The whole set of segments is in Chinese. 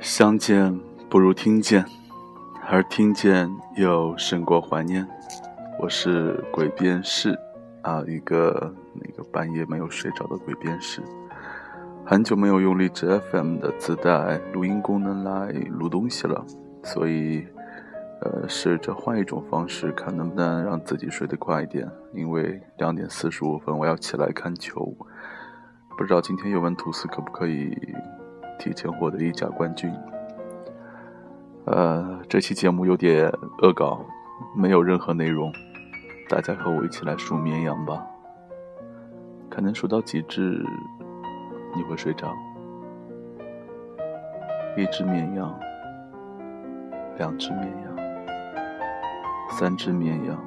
相见不如听见，而听见又胜过怀念。我是鬼边士啊，一个那个半夜没有睡着的鬼边士。很久没有用荔枝 FM 的自带录音功能来录东西了，所以呃，试着换一种方式，看能不能让自己睡得快一点。因为两点四十五分我要起来看球，不知道今天尤文图斯可不可以。提前获得意甲冠军。呃，这期节目有点恶搞，没有任何内容，大家和我一起来数绵羊吧。可能数到几只你会睡着。一只绵羊，两只绵羊，三只绵羊，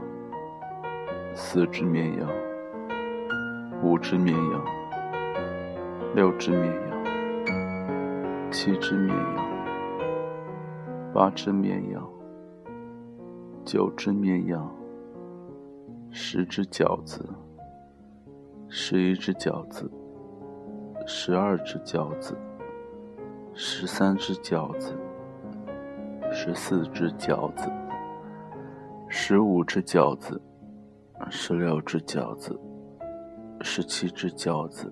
四只绵羊，五只绵羊，六只绵羊。七只绵羊，八只绵羊，九只绵羊，十只饺子，十一只饺子，十二只饺子，十三只饺子，十四只饺子，十五只饺子，十六只饺子，十七只饺子，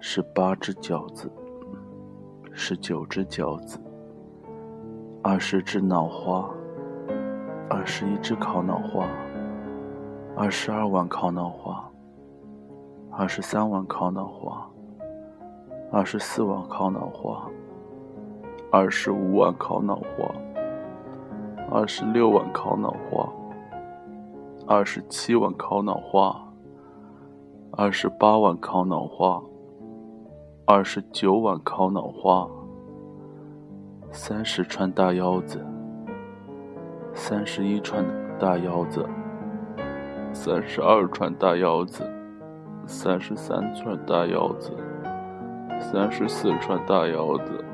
十八只饺子。十九只饺子，二十只脑花，二十一只烤脑花，二十二碗烤脑花，二十三碗烤脑花，二十四碗烤脑花，二十五碗烤脑花，二十六碗烤脑花，二十七碗烤脑花，二十八碗烤脑花。二十九碗烤脑花，三十串大腰子，三十一串大腰子，三十二串大腰子，三十三串大腰子，三十四串大腰子，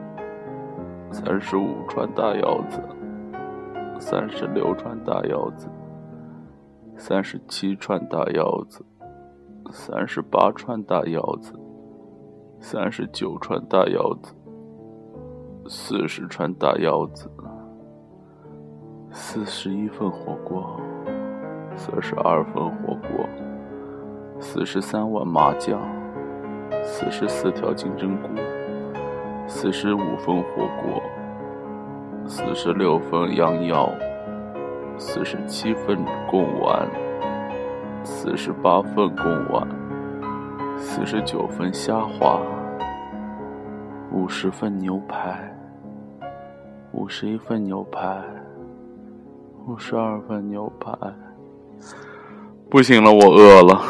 三十五串大腰子，三十六串大腰子，三十七串大腰子，三十八串大腰子。三十九串大腰子，四十串大腰子，四十一份火锅，四十二份火锅，四十三碗麻酱，四十四条金针菇，四十五份火锅，四十六份羊腰，四十七份贡丸，四十八份贡丸，四十九份虾滑。五十份牛排，五十一份牛排，五十二份牛排，不行了，我饿了。